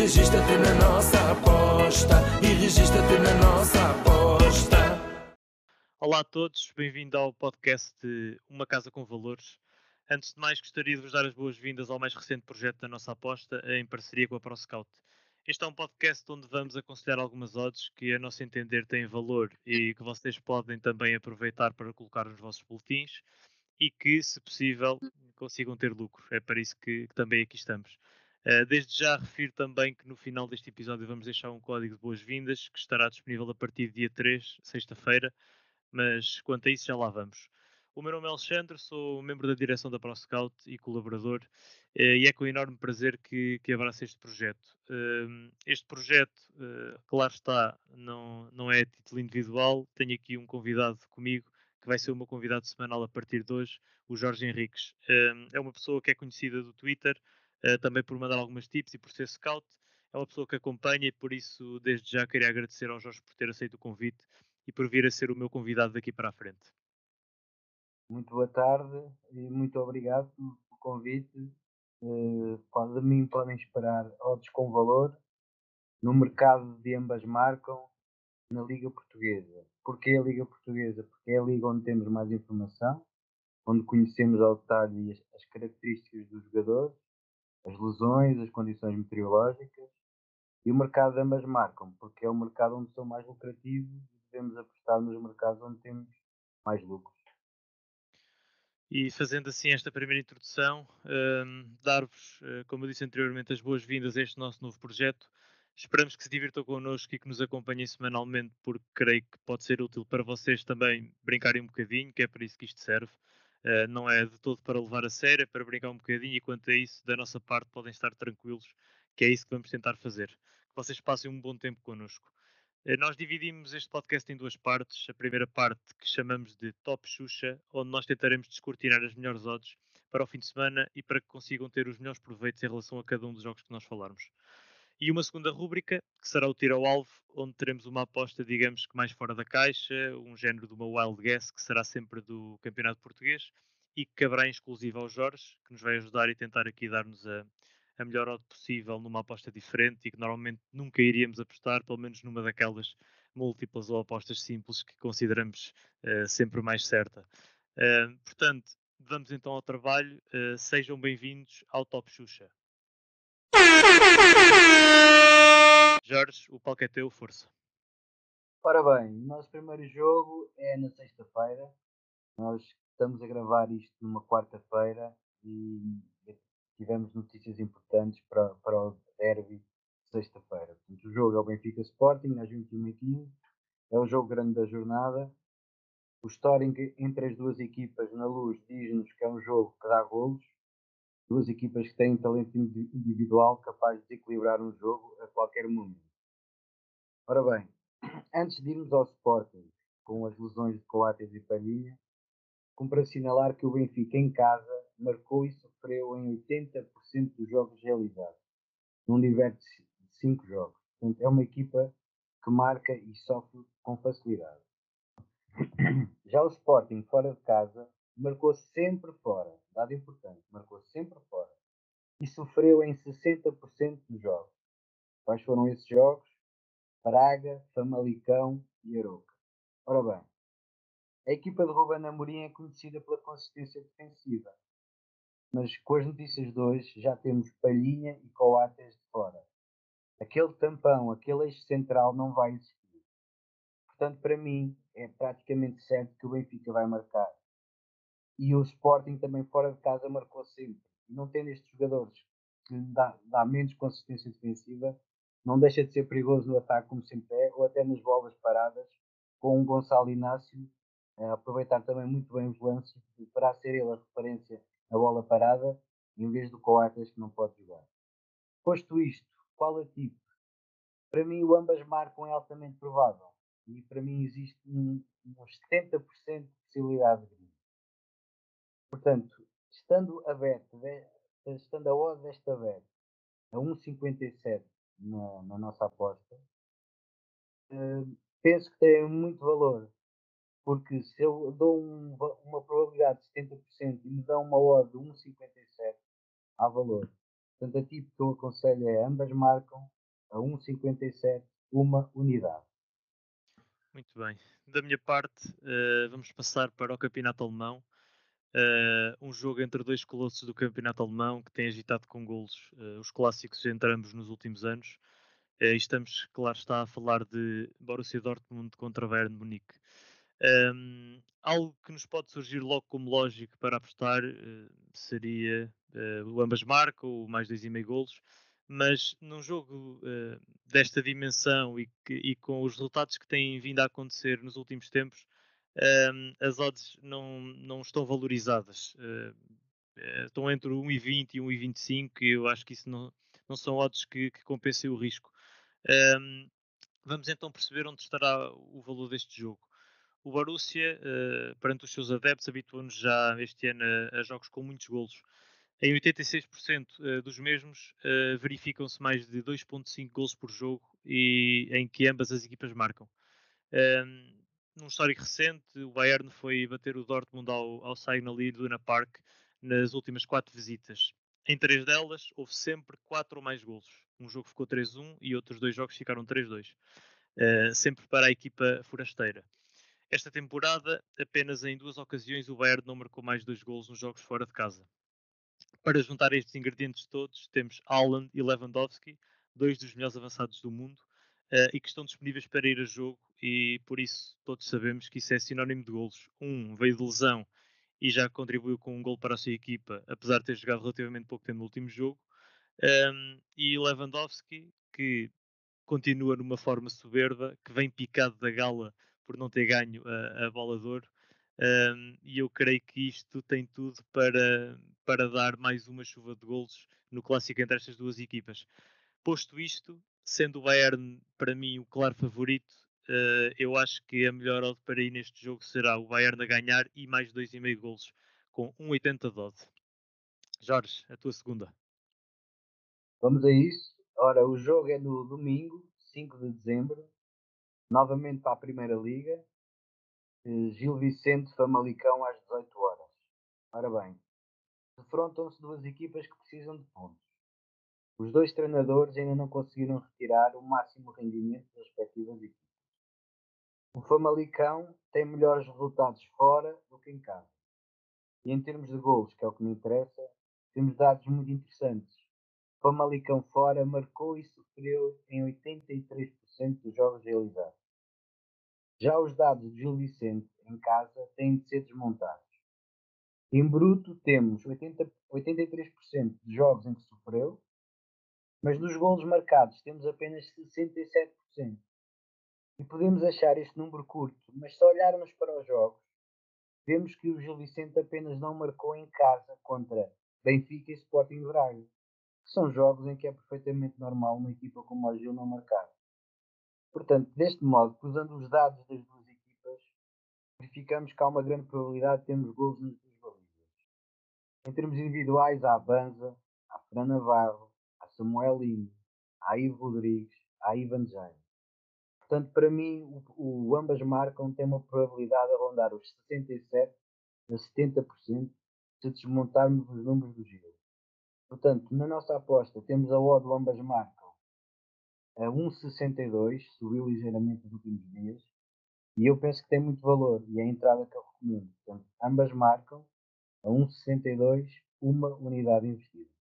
registra-te na nossa aposta. E registra-te na nossa aposta. Olá a todos, bem-vindo ao podcast de Uma Casa com Valores. Antes de mais, gostaria de vos dar as boas-vindas ao mais recente projeto da nossa aposta, em parceria com a ProScout. Este é um podcast onde vamos aconselhar algumas odds que, a nosso entender, têm valor e que vocês podem também aproveitar para colocar nos vossos boletins e que, se possível, consigam ter lucro. É para isso que, que também aqui estamos. Uh, desde já refiro também que no final deste episódio vamos deixar um código de boas-vindas que estará disponível a partir de dia 3, sexta-feira, mas quanto a isso já lá vamos. O meu nome é Alexandre, sou membro da direção da ProScout e colaborador, eh, e é com enorme prazer que, que abraço este projeto. Ehm, este projeto, eh, claro está, não, não é a título individual, tenho aqui um convidado comigo, que vai ser o meu convidado semanal a partir de hoje, o Jorge Henriques. Ehm, é uma pessoa que é conhecida do Twitter, eh, também por mandar algumas tips e por ser scout. É uma pessoa que acompanha e por isso, desde já, queria agradecer ao Jorge por ter aceito o convite e por vir a ser o meu convidado daqui para a frente. Muito boa tarde e muito obrigado pelo convite. Uh, de mim podem esperar odds com valor no mercado de ambas marcam na Liga Portuguesa. Porquê a Liga Portuguesa? Porque é a liga onde temos mais informação, onde conhecemos ao detalhe as, as características dos jogadores, as lesões, as condições meteorológicas e o mercado ambas marcam, porque é o mercado onde são mais lucrativos e devemos apostar nos mercados onde temos mais lucros. E fazendo assim esta primeira introdução, um, dar-vos, uh, como eu disse anteriormente, as boas-vindas a este nosso novo projeto. Esperamos que se divirtam connosco e que nos acompanhem semanalmente, porque creio que pode ser útil para vocês também brincarem um bocadinho, que é para isso que isto serve. Uh, não é de todo para levar a sério, é para brincar um bocadinho, e quanto a isso, da nossa parte, podem estar tranquilos, que é isso que vamos tentar fazer. Que vocês passem um bom tempo connosco. Eh, nós dividimos este podcast em duas partes. A primeira parte, que chamamos de Top Xuxa, onde nós tentaremos descortinar as melhores odds para o fim de semana e para que consigam ter os melhores proveitos em relação a cada um dos jogos que nós falarmos. E uma segunda rúbrica, que será o tiro ao alvo, onde teremos uma aposta, digamos que mais fora da caixa, um género de uma wild guess, que será sempre do Campeonato Português e que caberá em exclusivo ao Jorge, que nos vai ajudar e tentar aqui dar-nos a, a melhor odd possível numa aposta diferente e que normalmente nunca iríamos apostar, pelo menos numa daquelas múltiplas ou apostas simples que consideramos uh, sempre mais certa. Uh, portanto, vamos então ao trabalho. Uh, sejam bem-vindos ao Top Xuxa. Jorge, o palco é teu, força. Ora bem, o nosso primeiro jogo é na sexta-feira. Nós estamos a gravar isto numa quarta-feira e tivemos notícias importantes para, para o derby sexta-feira. O jogo é o Benfica Sporting, às 21h15. É o jogo grande da jornada. O Storing entre as duas equipas na luz diz-nos que é um jogo que dá golos. Duas equipas que têm talento individual capaz de desequilibrar um jogo a qualquer momento. Ora bem, antes de irmos ao Sporting, com as lesões de Coates e Palhinha, cumpre assinalar que o Benfica em casa marcou e sofreu em 80% dos jogos realizados, num diverso de 5 jogos. Portanto, é uma equipa que marca e sofre com facilidade. Já o Sporting, fora de casa, marcou sempre fora, dado importante, marcou sempre fora, e sofreu em 60% dos jogos. Quais foram esses jogos? Braga, Famalicão e Aroca. Ora bem, a equipa de Ruben Amorim é conhecida pela consistência defensiva, mas com as notícias de hoje já temos Palhinha e Coates de fora. Aquele tampão, aquele eixo central não vai existir. Portanto, para mim, é praticamente certo que o Benfica vai marcar. E o Sporting também fora de casa marcou sempre. Não tendo estes jogadores que dá, dá menos consistência defensiva, não deixa de ser perigoso no ataque como sempre é, ou até nas bolas paradas, com o Gonçalo Inácio a aproveitar também muito bem os lances, para ser ele a referência a bola parada em vez do Coates que não pode jogar. Posto isto, qual a tipo? Para mim, o ambas marcam é altamente provável. E para mim existe um, uns 70% de possibilidade de. Portanto, estando aberto, estando a odd desta bet a 1,57 na, na nossa aposta, uh, penso que tem muito valor porque se eu dou um, uma probabilidade de 70% e me dão uma odd de 1,57, há valor. Portanto, a tipo que eu aconselho é ambas marcam a 1,57 uma unidade. Muito bem. Da minha parte, uh, vamos passar para o campeonato alemão. Uh, um jogo entre dois colossos do campeonato alemão que tem agitado com golos uh, os clássicos entre ambos nos últimos anos. estamos, claro está, a falar de Borussia Dortmund contra Bayern Munique. Um, algo que nos pode surgir logo como lógico para apostar uh, seria uh, o ambas marcam, ou mais 2,5 golos, mas num jogo uh, desta dimensão e, que, e, com os resultados que têm vindo a acontecer nos últimos tempos, as odds não, não estão valorizadas. estão entre 1,20 e 1,25 e eu acho que isso não, não são odds que, que compensem o risco. vamos então perceber onde estará o valor deste jogo o Borussia, uh, perante os seus adeptos, habituou-nos já este ano a, a, jogos com muitos golos. Em 86% eh, dos mesmos uh, verificam-se mais de 2.5 golos por jogo e em que ambas as equipas marcam. Num histórico recente, o Bayern foi bater o Dortmund ao, ao Signal Iduna Park nas últimas quatro visitas. Em três delas, houve sempre quatro ou mais golos. Um jogo ficou 3-1 e outros dois jogos ficaram 3-2. Uh, sempre para a equipa forasteira. Esta temporada, apenas em duas ocasiões, o Bayern não marcou mais dois golos nos jogos fora de casa. Para juntar estes ingredientes todos, temos Haaland e Lewandowski, dois dos melhores avançados do mundo, uh, e que estão disponíveis para ir a jogo, e por isso todos sabemos que isso é sinónimo de golos. Um veio de lesão e já contribuiu com um gol para a sua equipa, apesar de ter jogado relativamente pouco tempo no último jogo. Um, e Lewandowski, que continua numa forma soberba, que vem picado da gala por não ter ganho a, a bola de ouro. Um, e eu creio que isto tem tudo para, para dar mais uma chuva de golos no clássico entre estas duas equipas. Posto isto, sendo o Bayern para mim o claro favorito, uh, eu acho que a melhor odd para ir neste jogo será o Bayern a ganhar e mais 2,5 golos, com 1,80 de odd. Jorge, a tua segunda. Vamos a isso. Ora, o jogo é no domingo, 5 de dezembro, novamente para a Primeira Liga. Eh, Gil Vicente Famalicão às 18 horas. Ora bem, defrontam-se duas equipas que precisam de pontos. Os dois treinadores ainda não conseguiram retirar o máximo rendimento das respectivas equipas. O Famalicão tem melhores resultados fora do que em casa. E em termos de gols, que é o que me interessa, temos dados muito interessantes. O Famalicão fora marcou e sofreu em 83% dos jogos realizados. Já os dados de Gil Vicente em casa têm de ser desmontados. Em bruto temos 80, 83% de jogos em que sofreu, mas nos golos marcados temos apenas 67%. E podemos achar este número curto, mas se olharmos para os jogos, vemos que o Gil Vicente apenas não marcou em casa contra Benfica e Sporting Braga, que são jogos em que é perfeitamente normal uma equipa como o Gil não marcar. Portanto, deste modo, cruzando os dados das duas equipas, verificamos que há uma grande probabilidade de termos gols nas duas balizas. Em termos individuais, há Banza, há Fran Navarro, Samuel Lino, há Ivo Rodrigues, há Ivan Jaime. Portanto, para mim, o, o, ambas marcam tem uma probabilidade a rondar os 67% a 70% se desmontarmos os números do giro. Portanto, na nossa aposta, temos a odd ambas marcam a 1,62, subiu ligeiramente nos últimos dias, e eu penso que tem muito valor, e é a entrada que eu recomendo. Portanto, ambas marcam a 1,62, uma unidade investida.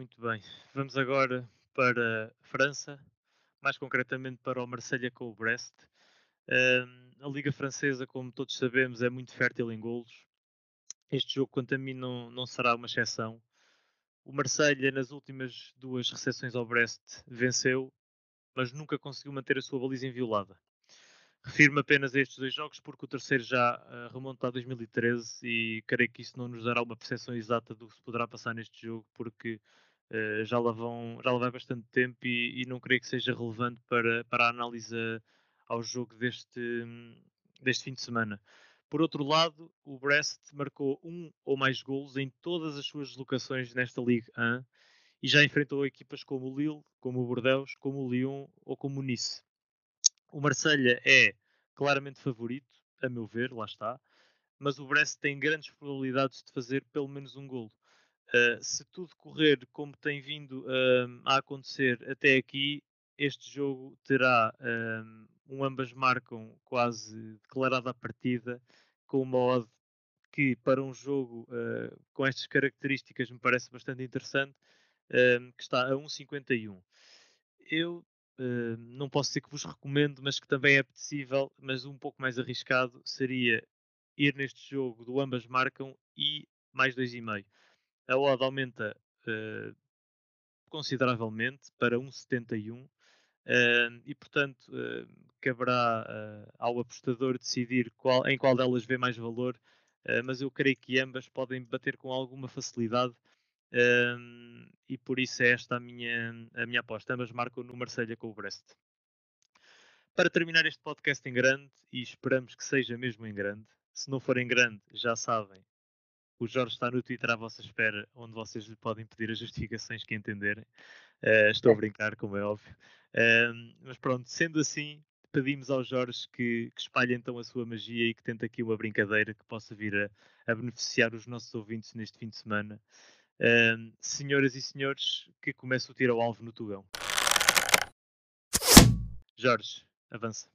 Muito bem, vamos agora para França, mais concretamente para o Marselha com o Brest. Uh, a Liga Francesa, como todos sabemos, é muito fértil em golos. Este jogo, quanto a mim, não, não será uma exceção. O Marselha nas últimas duas recepções ao Brest, venceu, mas nunca conseguiu manter a sua baliza inviolada. Refiro-me apenas a estes dois jogos porque o terceiro já uh, remonta a 2013 e creio que isso não nos dará uma percepção exata do que se poderá passar neste jogo porque uh, já, lá vão, já lá vai bastante tempo e, e, não creio que seja relevante para, para a análise ao jogo deste, deste fim de semana. Por outro lado, o Brest marcou um ou mais golos em todas as suas deslocações nesta Ligue 1 e já enfrentou equipas como o Lille, como o Bordeaux, como o Lyon ou como o Nice. O Marselha é claramente favorito, a meu ver, lá está, mas o Brest tem grandes probabilidades de fazer pelo menos um golo. Uh, se tudo correr como tem vindo uh, a acontecer até aqui, este jogo terá um, um, ambas marcam quase declarada a partida, com uma odd que para um jogo uh, com estas características me parece bastante interessante, que está a 1,51. Eu não posso dizer que vos recomendo, mas que também é possível, mas um pouco mais arriscado seria ir neste jogo do ambas marcam e mais 2,5 a odd aumenta uh, consideravelmente para 1,71 uh, e portanto uh, caberá uh, ao apostador decidir qual, em qual delas vê mais valor, mas eu creio que ambas podem bater com alguma facilidade e por isso é esta a minha, a minha aposta. Ambas marcam no Marselha com o Brest. Para terminar este podcast em grande, e esperamos que seja mesmo em grande, se não for em grande, já sabem, o Jorge está no Twitter à vossa espera, onde vocês lhe podem pedir as justificações que entenderem. Uh, estou a brincar, como é óbvio. Uh, mas pronto, sendo assim, pedimos ao Jorge que, que, espalhe então a sua magia e que tente aqui uma brincadeira que possa vir a, a beneficiar os nossos ouvintes neste fim de semana. Uh, senhoras e senhores, que comece o tiro ao alvo no Tugão. Jorge, avança.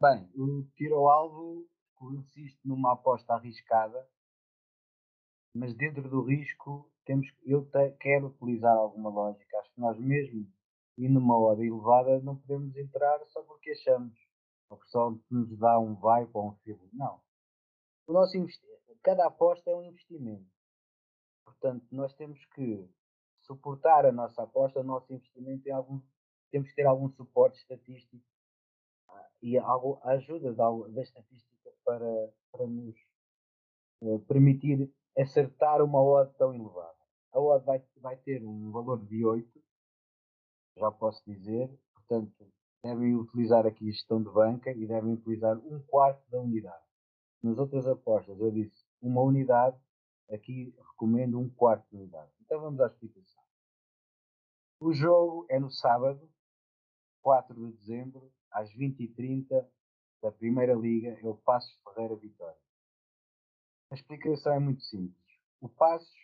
Bem, o tiro ao alvo consiste numa aposta arriscada, mas dentro do risco temos, eu te, quero utilizar alguma lógica. Acho que nós mesmo e numa hora elevada não podemos entrar só porque achamos ou que nos dá um vibe ou um feeling. Não. O nosso cada aposta é um investimento. Portanto, nós temos que suportar a nossa aposta, o nosso investimento em algum, temos que ter algum suporte estatístico ah, e algo, a ajuda da, da estatística para, para nos uh, permitir acertar uma odd tão elevada. A odd vai, vai ter um valor de 8, já posso dizer, portanto, devem utilizar aqui gestão de banca e devem utilizar um quarto da unidade. Nas outras apostas eu disse uma unidade, aqui recomendo um quarto de unidade. Então vamos à explicação. O jogo é no sábado, 4 de dezembro, às 20h30, da Primeira Liga é o Passos Ferreira Vitória. A explicação é muito simples. O Passos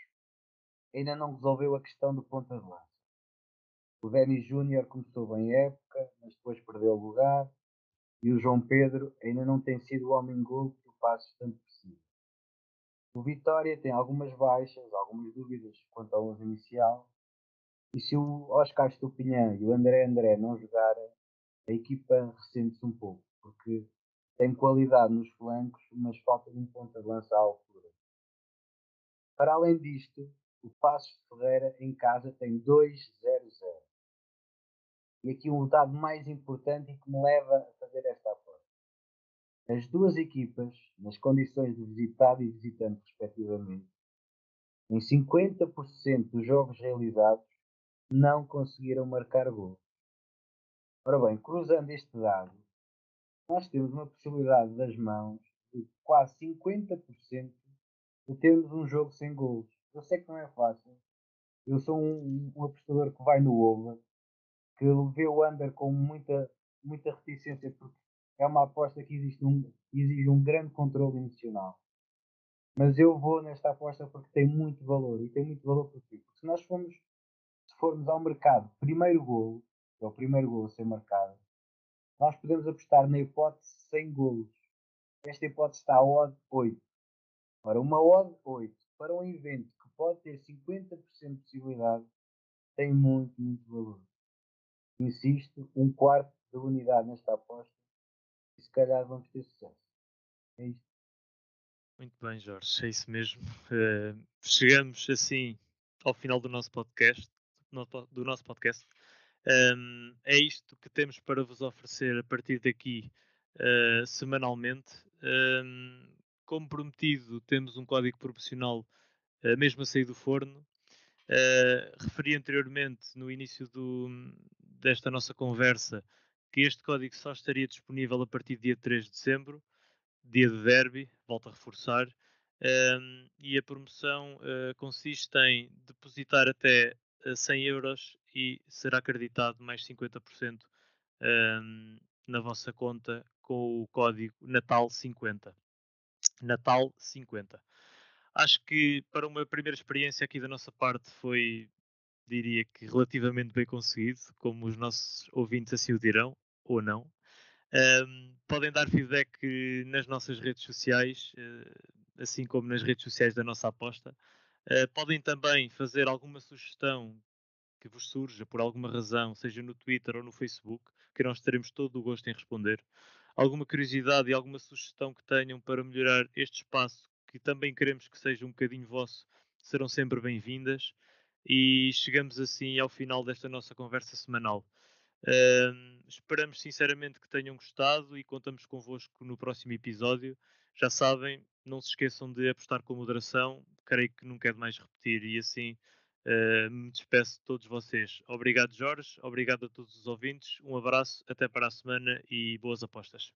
ainda não resolveu a questão do ponta de lança. O Denis Júnior começou bem a época, mas depois perdeu o lugar. E o João Pedro ainda não tem sido o homem-gol que o Passos tanto precisa. O Vitória tem algumas baixas, algumas dúvidas quanto ao 11 inicial. E se o Oscar Estupinhã e o André André não jogarem, a equipa ressente-se um pouco porque tem qualidade nos flancos, mas falta de um ponta de lança à altura. Para além disto, o Passos de Ferreira em casa tem 2-0-0. E aqui um dado mais importante e que me leva a fazer esta aposta. As duas equipas, nas condições de visitado e visitante respectivamente, em 50% dos jogos realizados, não conseguiram marcar gol. Ora bem, cruzando este dado, nós temos uma possibilidade das mãos de quase 50% de termos um jogo sem gols. Eu sei que não é fácil. Eu sou um, um apostador que vai no over, que vê o under com muita, muita reticência, porque é uma aposta que existe um, exige um grande controle emocional. Mas eu vou nesta aposta porque tem muito valor. E tem muito valor porquê? Porque se nós formos, se formos ao mercado, primeiro gol, é o primeiro gol a ser marcado, nós podemos apostar na hipótese sem golos. Esta hipótese está a odd 8. Ora, uma odd 8 para um evento que pode ter 50% de possibilidade tem muito, muito valor. Insisto, um quarto da unidade nesta aposta e se calhar vamos ter sucesso. É isto. Muito bem, Jorge, é isso mesmo. Uh, chegamos assim ao final do nosso podcast, do nosso podcast. Um, é isto que temos para vos oferecer a partir daqui uh, semanalmente. Um, como prometido, temos um código promocional uh, mesmo a sair do forno. Uh, referi anteriormente, no início do, desta nossa conversa, que este código só estaria disponível a partir do dia 3 de dezembro, dia de derby, volto a reforçar. Um, e a promoção consiste em depositar até 100 euros e será acreditado mais 50% um, na vossa conta com o código Natal50. Natal50. acho que para uma primeira experiência aqui da nossa parte foi, diria que relativamente bem conseguido, como os nossos ouvintes assim o dirão, ou não. Um, podem dar feedback nas nossas redes sociais, uh, assim como nas redes sociais da nossa aposta. Uh, podem também fazer alguma sugestão que vos surja por alguma razão, seja no Twitter ou no Facebook, que nós teremos todo o gosto em responder. Alguma curiosidade e alguma sugestão que tenham para melhorar este espaço, que também queremos que seja um bocadinho vosso, serão sempre bem-vindas. E chegamos assim ao final desta nossa conversa semanal. Esperamos sinceramente que tenham gostado e contamos convosco no próximo episódio. Já sabem, não se esqueçam de apostar com moderação, creio que nunca é demais repetir e assim uh, me despeço de todos vocês. Obrigado, Jorge, obrigado a todos os ouvintes, um abraço, até para a semana e boas apostas.